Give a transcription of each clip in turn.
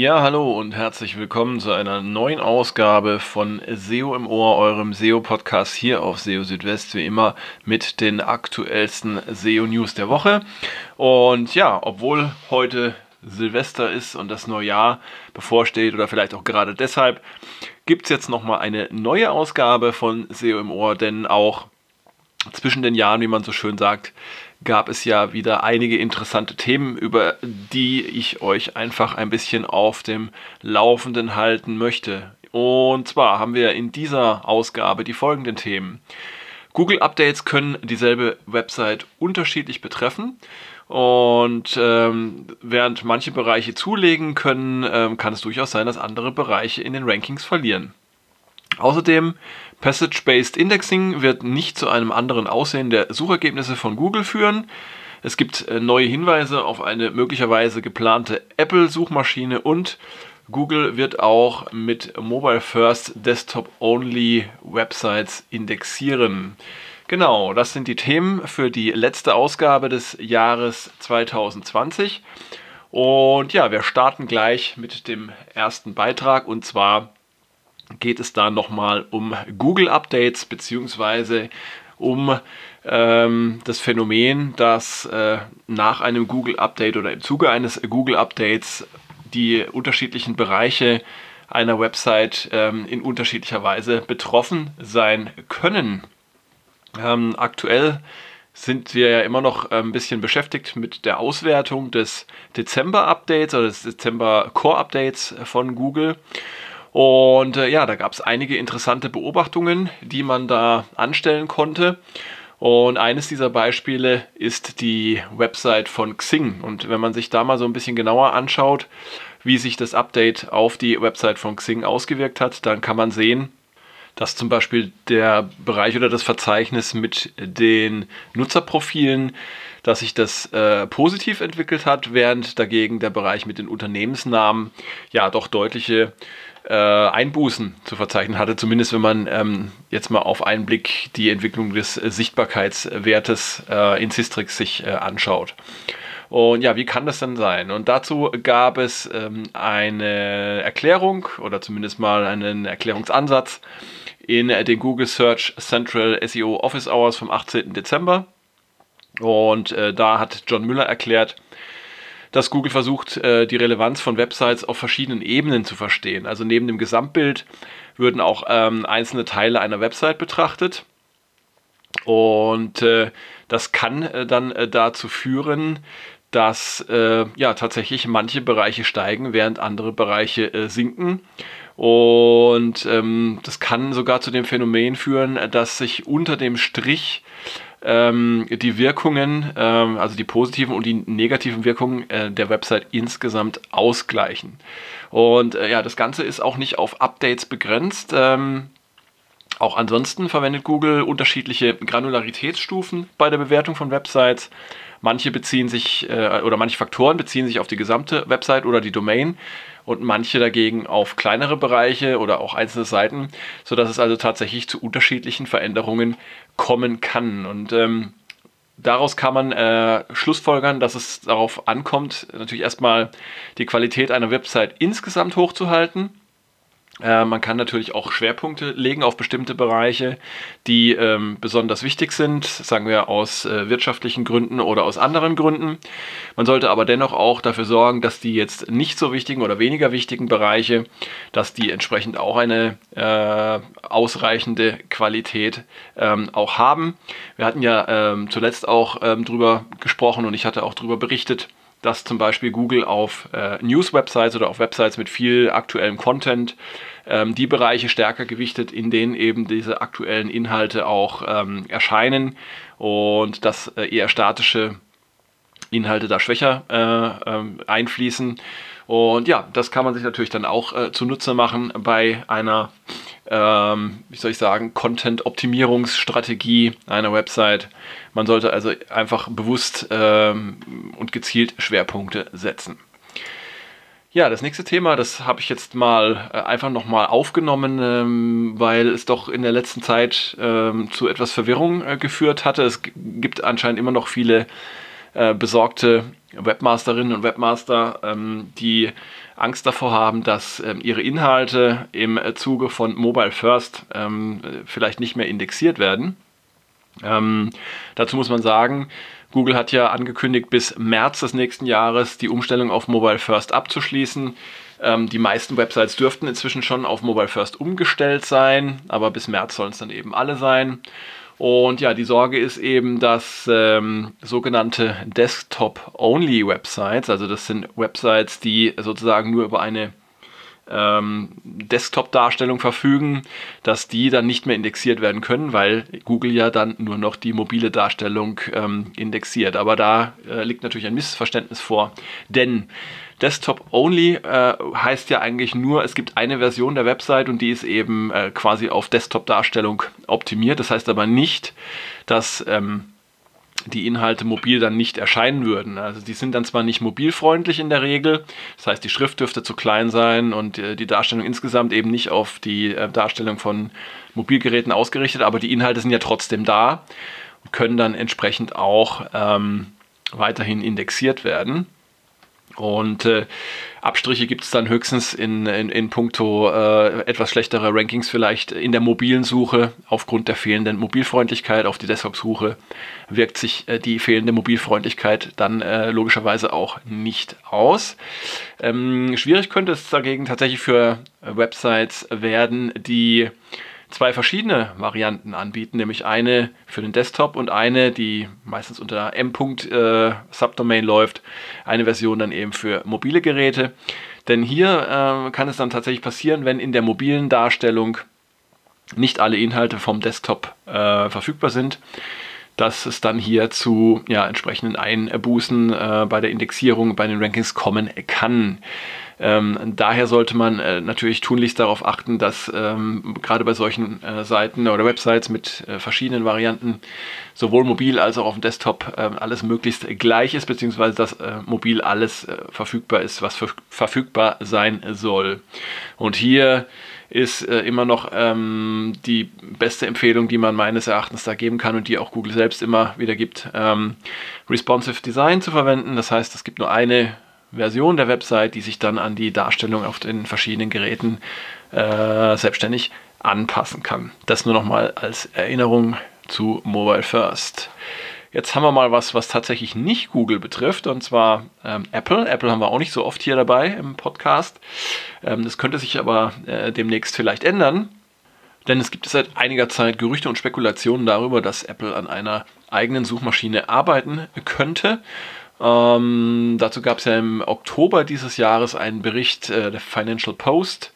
Ja, hallo und herzlich willkommen zu einer neuen Ausgabe von SEO im Ohr, eurem SEO-Podcast hier auf SEO Südwest, wie immer mit den aktuellsten SEO-News der Woche. Und ja, obwohl heute Silvester ist und das neue Jahr bevorsteht oder vielleicht auch gerade deshalb, gibt es jetzt nochmal eine neue Ausgabe von SEO im Ohr, denn auch zwischen den Jahren, wie man so schön sagt, gab es ja wieder einige interessante Themen, über die ich euch einfach ein bisschen auf dem Laufenden halten möchte. Und zwar haben wir in dieser Ausgabe die folgenden Themen. Google Updates können dieselbe Website unterschiedlich betreffen. Und ähm, während manche Bereiche zulegen können, ähm, kann es durchaus sein, dass andere Bereiche in den Rankings verlieren. Außerdem Passage-Based Indexing wird nicht zu einem anderen Aussehen der Suchergebnisse von Google führen. Es gibt äh, neue Hinweise auf eine möglicherweise geplante Apple-Suchmaschine und Google wird auch mit Mobile First Desktop Only Websites indexieren. Genau, das sind die Themen für die letzte Ausgabe des Jahres 2020. Und ja, wir starten gleich mit dem ersten Beitrag und zwar geht es da nochmal um Google Updates beziehungsweise um ähm, das Phänomen, dass äh, nach einem Google Update oder im Zuge eines Google Updates die unterschiedlichen Bereiche einer Website ähm, in unterschiedlicher Weise betroffen sein können. Ähm, aktuell sind wir ja immer noch ein bisschen beschäftigt mit der Auswertung des Dezember-Updates oder des Dezember-Core-Updates von Google. Und äh, ja, da gab es einige interessante Beobachtungen, die man da anstellen konnte. Und eines dieser Beispiele ist die Website von Xing. Und wenn man sich da mal so ein bisschen genauer anschaut, wie sich das Update auf die Website von Xing ausgewirkt hat, dann kann man sehen, dass zum Beispiel der Bereich oder das Verzeichnis mit den Nutzerprofilen, dass sich das äh, positiv entwickelt hat, während dagegen der Bereich mit den Unternehmensnamen ja doch deutliche äh, Einbußen zu verzeichnen hatte, zumindest wenn man ähm, jetzt mal auf einen Blick die Entwicklung des äh, Sichtbarkeitswertes äh, in Sistrix sich äh, anschaut. Und ja, wie kann das denn sein? Und dazu gab es ähm, eine Erklärung oder zumindest mal einen Erklärungsansatz in den Google Search Central SEO Office Hours vom 18. Dezember. Und äh, da hat John Müller erklärt, dass Google versucht, äh, die Relevanz von Websites auf verschiedenen Ebenen zu verstehen. Also neben dem Gesamtbild würden auch ähm, einzelne Teile einer Website betrachtet. Und äh, das kann äh, dann äh, dazu führen, dass äh, ja tatsächlich manche Bereiche steigen, während andere Bereiche äh, sinken. Und ähm, das kann sogar zu dem Phänomen führen, dass sich unter dem Strich ähm, die Wirkungen, ähm, also die positiven und die negativen Wirkungen äh, der Website insgesamt ausgleichen. Und äh, ja, das Ganze ist auch nicht auf Updates begrenzt. Ähm, auch ansonsten verwendet Google unterschiedliche Granularitätsstufen bei der Bewertung von Websites. Manche beziehen sich äh, oder manche Faktoren beziehen sich auf die gesamte Website oder die Domain und manche dagegen auf kleinere Bereiche oder auch einzelne Seiten, sodass es also tatsächlich zu unterschiedlichen Veränderungen kommen kann. Und ähm, daraus kann man äh, schlussfolgern, dass es darauf ankommt, natürlich erstmal die Qualität einer Website insgesamt hochzuhalten äh, man kann natürlich auch Schwerpunkte legen auf bestimmte Bereiche, die ähm, besonders wichtig sind, sagen wir aus äh, wirtschaftlichen Gründen oder aus anderen Gründen. Man sollte aber dennoch auch dafür sorgen, dass die jetzt nicht so wichtigen oder weniger wichtigen Bereiche, dass die entsprechend auch eine äh, ausreichende Qualität ähm, auch haben. Wir hatten ja ähm, zuletzt auch ähm, drüber gesprochen und ich hatte auch darüber berichtet, dass zum Beispiel Google auf äh, News-Websites oder auf Websites mit viel aktuellem Content ähm, die Bereiche stärker gewichtet, in denen eben diese aktuellen Inhalte auch ähm, erscheinen und dass äh, eher statische Inhalte da schwächer äh, ähm, einfließen. Und ja, das kann man sich natürlich dann auch äh, zunutze machen bei einer, ähm, wie soll ich sagen, Content-Optimierungsstrategie einer Website. Man sollte also einfach bewusst ähm, und gezielt Schwerpunkte setzen. Ja, das nächste Thema, das habe ich jetzt mal äh, einfach nochmal aufgenommen, ähm, weil es doch in der letzten Zeit ähm, zu etwas Verwirrung äh, geführt hatte. Es gibt anscheinend immer noch viele äh, besorgte Webmasterinnen und Webmaster, ähm, die Angst davor haben, dass ähm, ihre Inhalte im Zuge von Mobile First ähm, vielleicht nicht mehr indexiert werden. Ähm, dazu muss man sagen, Google hat ja angekündigt, bis März des nächsten Jahres die Umstellung auf Mobile First abzuschließen. Ähm, die meisten Websites dürften inzwischen schon auf Mobile First umgestellt sein, aber bis März sollen es dann eben alle sein. Und ja, die Sorge ist eben, dass ähm, sogenannte Desktop-Only-Websites, also das sind Websites, die sozusagen nur über eine ähm, Desktop-Darstellung verfügen, dass die dann nicht mehr indexiert werden können, weil Google ja dann nur noch die mobile Darstellung ähm, indexiert. Aber da äh, liegt natürlich ein Missverständnis vor, denn Desktop Only äh, heißt ja eigentlich nur, es gibt eine Version der Website und die ist eben äh, quasi auf Desktop-Darstellung optimiert. Das heißt aber nicht, dass ähm, die Inhalte mobil dann nicht erscheinen würden. Also die sind dann zwar nicht mobilfreundlich in der Regel, das heißt die Schrift dürfte zu klein sein und äh, die Darstellung insgesamt eben nicht auf die äh, Darstellung von Mobilgeräten ausgerichtet, aber die Inhalte sind ja trotzdem da und können dann entsprechend auch ähm, weiterhin indexiert werden. Und äh, Abstriche gibt es dann höchstens in, in, in puncto äh, etwas schlechtere Rankings vielleicht in der mobilen Suche. Aufgrund der fehlenden Mobilfreundlichkeit auf die Desktop-Suche wirkt sich äh, die fehlende Mobilfreundlichkeit dann äh, logischerweise auch nicht aus. Ähm, schwierig könnte es dagegen tatsächlich für Websites werden, die zwei verschiedene Varianten anbieten, nämlich eine für den Desktop und eine, die meistens unter M. Äh, läuft, eine Version dann eben für mobile Geräte. Denn hier äh, kann es dann tatsächlich passieren, wenn in der mobilen Darstellung nicht alle Inhalte vom Desktop äh, verfügbar sind, dass es dann hier zu ja, entsprechenden Einbußen äh, bei der Indexierung, bei den Rankings kommen kann. Ähm, daher sollte man äh, natürlich tunlichst darauf achten, dass ähm, gerade bei solchen äh, Seiten oder Websites mit äh, verschiedenen Varianten sowohl mobil als auch auf dem Desktop äh, alles möglichst gleich ist, beziehungsweise dass äh, mobil alles äh, verfügbar ist, was verfügbar sein soll. Und hier ist äh, immer noch ähm, die beste Empfehlung, die man meines Erachtens da geben kann und die auch Google selbst immer wieder gibt, ähm, Responsive Design zu verwenden. Das heißt, es gibt nur eine Version der Website, die sich dann an die Darstellung auf den verschiedenen Geräten äh, selbstständig anpassen kann. Das nur nochmal als Erinnerung zu Mobile First. Jetzt haben wir mal was, was tatsächlich nicht Google betrifft, und zwar ähm, Apple. Apple haben wir auch nicht so oft hier dabei im Podcast. Ähm, das könnte sich aber äh, demnächst vielleicht ändern, denn es gibt seit einiger Zeit Gerüchte und Spekulationen darüber, dass Apple an einer eigenen Suchmaschine arbeiten könnte. Ähm, dazu gab es ja im Oktober dieses Jahres einen Bericht äh, der Financial Post,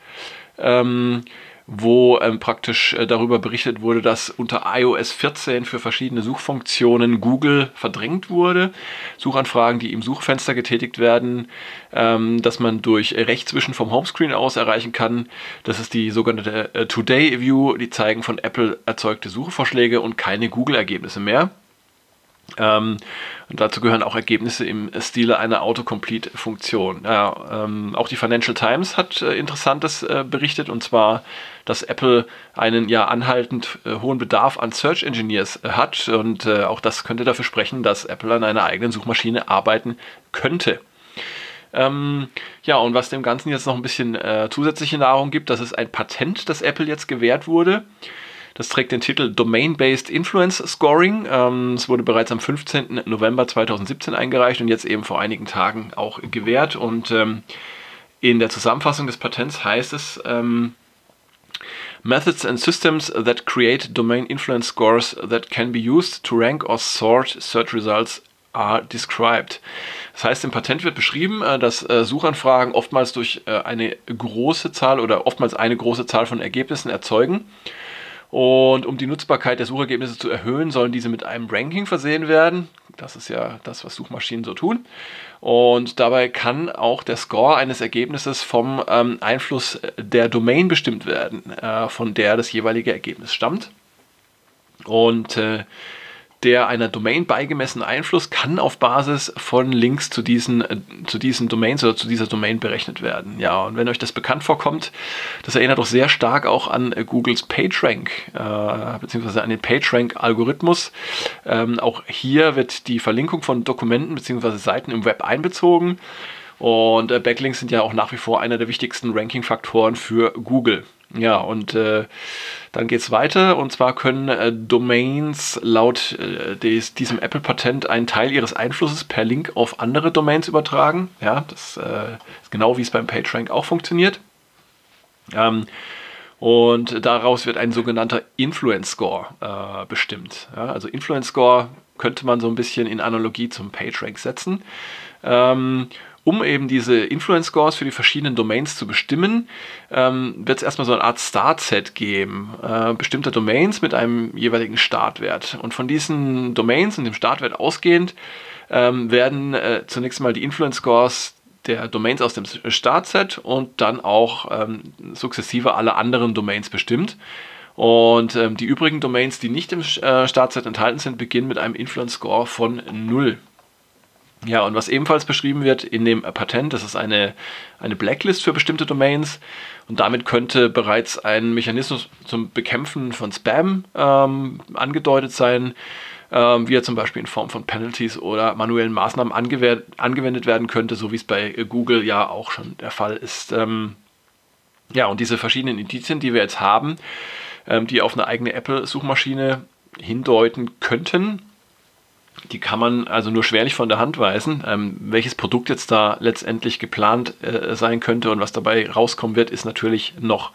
ähm, wo ähm, praktisch äh, darüber berichtet wurde, dass unter iOS 14 für verschiedene Suchfunktionen Google verdrängt wurde. Suchanfragen, die im Suchfenster getätigt werden, ähm, dass man durch Rechtswischen vom Homescreen aus erreichen kann. Das ist die sogenannte äh, Today View, die zeigen von Apple erzeugte Suchvorschläge und keine Google-Ergebnisse mehr. Ähm, und dazu gehören auch Ergebnisse im Stile einer Autocomplete-Funktion. Ja, ähm, auch die Financial Times hat äh, Interessantes äh, berichtet, und zwar, dass Apple einen ja anhaltend äh, hohen Bedarf an Search Engineers äh, hat. Und äh, auch das könnte dafür sprechen, dass Apple an einer eigenen Suchmaschine arbeiten könnte. Ähm, ja, und was dem Ganzen jetzt noch ein bisschen äh, zusätzliche Nahrung gibt, das ist ein Patent, das Apple jetzt gewährt wurde. Das trägt den Titel Domain-Based Influence Scoring. Ähm, es wurde bereits am 15. November 2017 eingereicht und jetzt eben vor einigen Tagen auch gewährt. Und ähm, in der Zusammenfassung des Patents heißt es, ähm, Methods and systems that create domain influence scores that can be used to rank or sort search results are described. Das heißt, im Patent wird beschrieben, äh, dass äh, Suchanfragen oftmals durch äh, eine große Zahl oder oftmals eine große Zahl von Ergebnissen erzeugen und um die Nutzbarkeit der Suchergebnisse zu erhöhen, sollen diese mit einem Ranking versehen werden. Das ist ja das, was Suchmaschinen so tun. Und dabei kann auch der Score eines Ergebnisses vom ähm, Einfluss der Domain bestimmt werden, äh, von der das jeweilige Ergebnis stammt. Und äh, der einer Domain beigemessene Einfluss kann auf Basis von Links zu diesen, äh, zu diesen Domains oder zu dieser Domain berechnet werden. Ja, und wenn euch das bekannt vorkommt, das erinnert doch sehr stark auch an äh, Googles PageRank, äh, beziehungsweise an den PageRank-Algorithmus. Ähm, auch hier wird die Verlinkung von Dokumenten beziehungsweise Seiten im Web einbezogen. Und äh, Backlinks sind ja auch nach wie vor einer der wichtigsten Ranking-Faktoren für Google. Ja, und äh, dann geht es weiter. Und zwar können äh, Domains laut äh, des, diesem Apple-Patent einen Teil ihres Einflusses per Link auf andere Domains übertragen. Ja, das äh, ist genau wie es beim PageRank auch funktioniert. Ähm, und daraus wird ein sogenannter Influence Score äh, bestimmt. Ja, also Influence Score könnte man so ein bisschen in Analogie zum PageRank setzen. Ähm, um eben diese Influence Scores für die verschiedenen Domains zu bestimmen, ähm, wird es erstmal so eine Art Startset geben, äh, bestimmter Domains mit einem jeweiligen Startwert. Und von diesen Domains und dem Startwert ausgehend ähm, werden äh, zunächst mal die Influence Scores der Domains aus dem Startset und dann auch ähm, sukzessive alle anderen Domains bestimmt. Und ähm, die übrigen Domains, die nicht im äh, Startset enthalten sind, beginnen mit einem Influence Score von 0. Ja, und was ebenfalls beschrieben wird in dem Patent, das ist eine, eine Blacklist für bestimmte Domains. Und damit könnte bereits ein Mechanismus zum Bekämpfen von Spam ähm, angedeutet sein, ähm, wie er zum Beispiel in Form von Penalties oder manuellen Maßnahmen angewendet werden könnte, so wie es bei Google ja auch schon der Fall ist. Ähm, ja, und diese verschiedenen Indizien, die wir jetzt haben, ähm, die auf eine eigene Apple-Suchmaschine hindeuten könnten, die kann man also nur schwerlich von der Hand weisen. Ähm, welches Produkt jetzt da letztendlich geplant äh, sein könnte und was dabei rauskommen wird, ist natürlich noch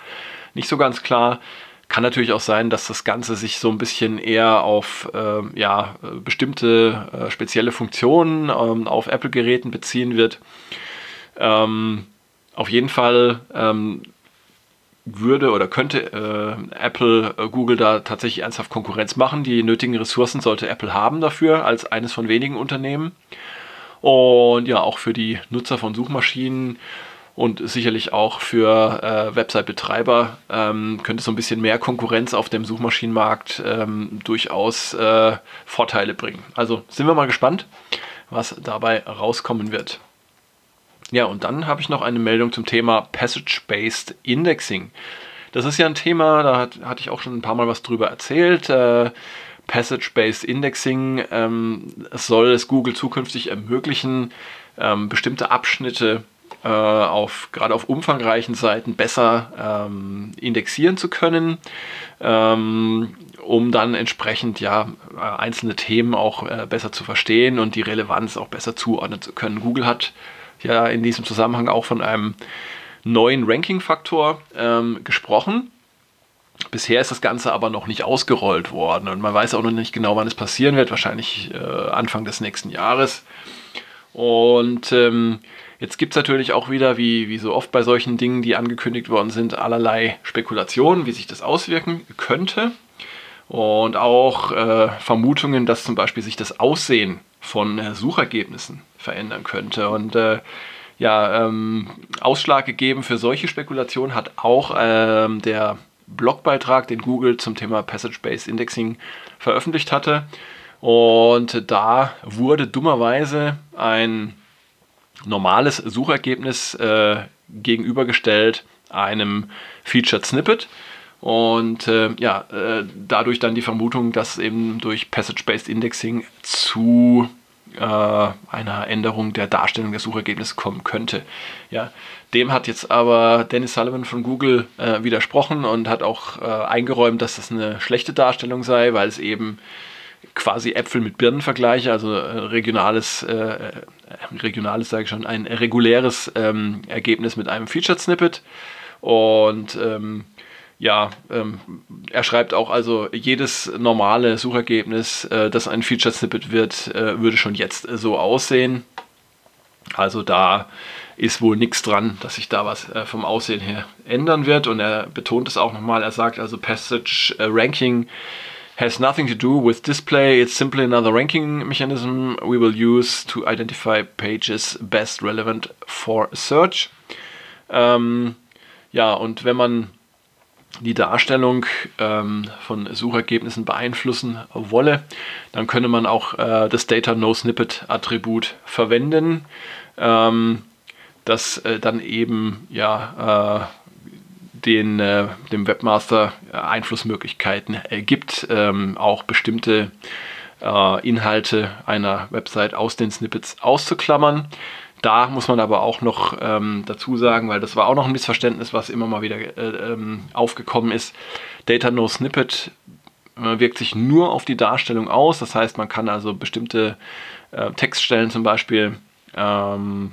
nicht so ganz klar. Kann natürlich auch sein, dass das Ganze sich so ein bisschen eher auf äh, ja, bestimmte äh, spezielle Funktionen ähm, auf Apple-Geräten beziehen wird. Ähm, auf jeden Fall ähm, würde oder könnte äh, Apple, äh, Google da tatsächlich ernsthaft Konkurrenz machen. Die nötigen Ressourcen sollte Apple haben dafür, als eines von wenigen Unternehmen. Und ja, auch für die Nutzer von Suchmaschinen und sicherlich auch für äh, Website-Betreiber ähm, könnte so ein bisschen mehr Konkurrenz auf dem Suchmaschinenmarkt ähm, durchaus äh, Vorteile bringen. Also sind wir mal gespannt, was dabei rauskommen wird. Ja, und dann habe ich noch eine Meldung zum Thema Passage-Based Indexing. Das ist ja ein Thema, da hat, hatte ich auch schon ein paar Mal was drüber erzählt. Äh, Passage-Based Indexing ähm, soll es Google zukünftig ermöglichen, ähm, bestimmte Abschnitte äh, auf, gerade auf umfangreichen Seiten besser ähm, indexieren zu können, ähm, um dann entsprechend ja einzelne Themen auch äh, besser zu verstehen und die Relevanz auch besser zuordnen zu können. Google hat ja in diesem Zusammenhang auch von einem neuen Ranking-Faktor ähm, gesprochen. Bisher ist das Ganze aber noch nicht ausgerollt worden und man weiß auch noch nicht genau, wann es passieren wird, wahrscheinlich äh, Anfang des nächsten Jahres. Und ähm, jetzt gibt es natürlich auch wieder, wie, wie so oft bei solchen Dingen, die angekündigt worden sind, allerlei Spekulationen, wie sich das auswirken könnte. Und auch äh, Vermutungen, dass zum Beispiel sich das Aussehen von äh, Suchergebnissen verändern könnte. Und äh, ja, ähm, Ausschlag gegeben für solche Spekulationen hat auch ähm, der Blogbeitrag, den Google zum Thema Passage-Based Indexing veröffentlicht hatte. Und da wurde dummerweise ein normales Suchergebnis äh, gegenübergestellt einem Featured Snippet. Und äh, ja, äh, dadurch dann die Vermutung, dass eben durch Passage-Based Indexing zu äh, einer Änderung der Darstellung der Suchergebnisse kommen könnte. Ja, dem hat jetzt aber Dennis Sullivan von Google äh, widersprochen und hat auch äh, eingeräumt, dass das eine schlechte Darstellung sei, weil es eben quasi Äpfel mit Birnen vergleiche, also äh, regionales, regionales sage ich schon, ein reguläres ähm, Ergebnis mit einem Featured Snippet. Und ähm, ja, ähm, er schreibt auch, also jedes normale Suchergebnis, äh, das ein Featured Snippet wird, äh, würde schon jetzt so aussehen. Also da ist wohl nichts dran, dass sich da was äh, vom Aussehen her ändern wird. Und er betont es auch nochmal, er sagt also Passage äh, Ranking has nothing to do with display, it's simply another ranking mechanism we will use to identify pages best relevant for search. Ähm, ja, und wenn man die Darstellung ähm, von Suchergebnissen beeinflussen wolle, dann könne man auch äh, das Data No Snippet Attribut verwenden, ähm, das äh, dann eben ja äh, den, äh, dem Webmaster äh, Einflussmöglichkeiten gibt, ähm, auch bestimmte Inhalte einer Website aus den Snippets auszuklammern. Da muss man aber auch noch ähm, dazu sagen, weil das war auch noch ein Missverständnis, was immer mal wieder äh, ähm, aufgekommen ist. Data No Snippet äh, wirkt sich nur auf die Darstellung aus. Das heißt, man kann also bestimmte äh, Textstellen zum Beispiel ähm,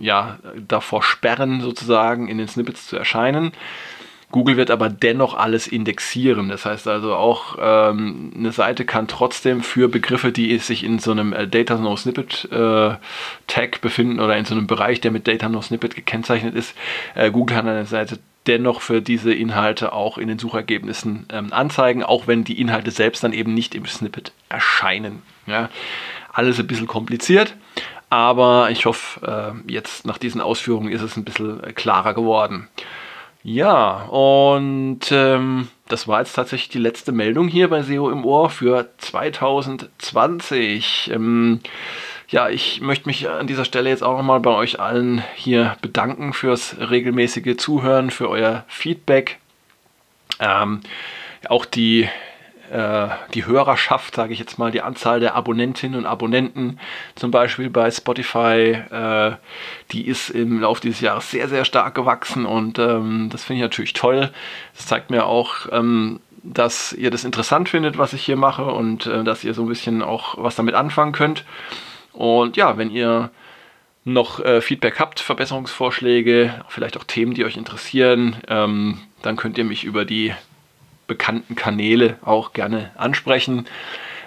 ja, davor sperren, sozusagen in den Snippets zu erscheinen. Google wird aber dennoch alles indexieren. Das heißt also auch, ähm, eine Seite kann trotzdem für Begriffe, die sich in so einem äh, Data No Snippet äh, Tag befinden oder in so einem Bereich, der mit Data No Snippet gekennzeichnet ist, äh, Google kann eine Seite dennoch für diese Inhalte auch in den Suchergebnissen ähm, anzeigen, auch wenn die Inhalte selbst dann eben nicht im Snippet erscheinen. Ja. Alles ein bisschen kompliziert, aber ich hoffe, äh, jetzt nach diesen Ausführungen ist es ein bisschen äh, klarer geworden. Ja, und ähm, das war jetzt tatsächlich die letzte Meldung hier bei SEO im Ohr für 2020. Ähm, ja, ich möchte mich an dieser Stelle jetzt auch nochmal bei euch allen hier bedanken fürs regelmäßige Zuhören, für euer Feedback. Ähm, auch die äh, die Hörerschaft, sage ich jetzt mal, die Anzahl der Abonnentinnen und Abonnenten, zum Beispiel bei Spotify, äh, die ist im Laufe dieses Jahres sehr, sehr stark gewachsen und ähm, das finde ich natürlich toll. Das zeigt mir auch, ähm, dass ihr das interessant findet, was ich hier mache und äh, dass ihr so ein bisschen auch was damit anfangen könnt. Und ja, wenn ihr noch äh, Feedback habt, Verbesserungsvorschläge, vielleicht auch Themen, die euch interessieren, ähm, dann könnt ihr mich über die bekannten Kanäle auch gerne ansprechen.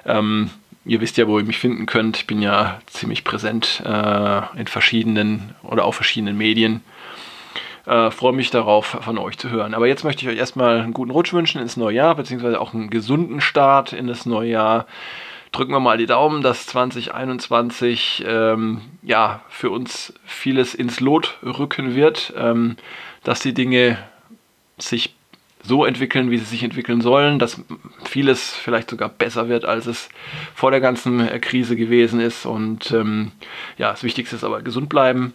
Ähm, ihr wisst ja, wo ihr mich finden könnt. Ich bin ja ziemlich präsent äh, in verschiedenen oder auf verschiedenen Medien. Äh, freue mich darauf, von euch zu hören. Aber jetzt möchte ich euch erstmal einen guten Rutsch wünschen ins neue Jahr, beziehungsweise auch einen gesunden Start in das neue Jahr. Drücken wir mal die Daumen, dass 2021 ähm, ja, für uns vieles ins Lot rücken wird, ähm, dass die Dinge sich so entwickeln, wie sie sich entwickeln sollen, dass vieles vielleicht sogar besser wird, als es vor der ganzen äh, Krise gewesen ist. Und ähm, ja, das Wichtigste ist aber gesund bleiben.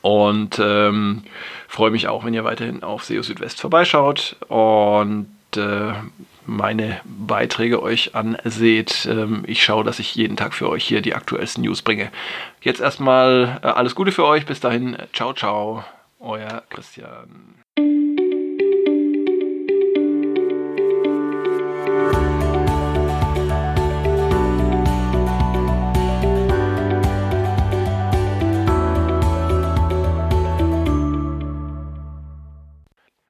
Und ähm, freue mich auch, wenn ihr weiterhin auf SEO Südwest vorbeischaut und äh, meine Beiträge euch anseht. Ähm, ich schaue, dass ich jeden Tag für euch hier die aktuellsten News bringe. Jetzt erstmal äh, alles Gute für euch. Bis dahin, ciao, ciao, euer Christian.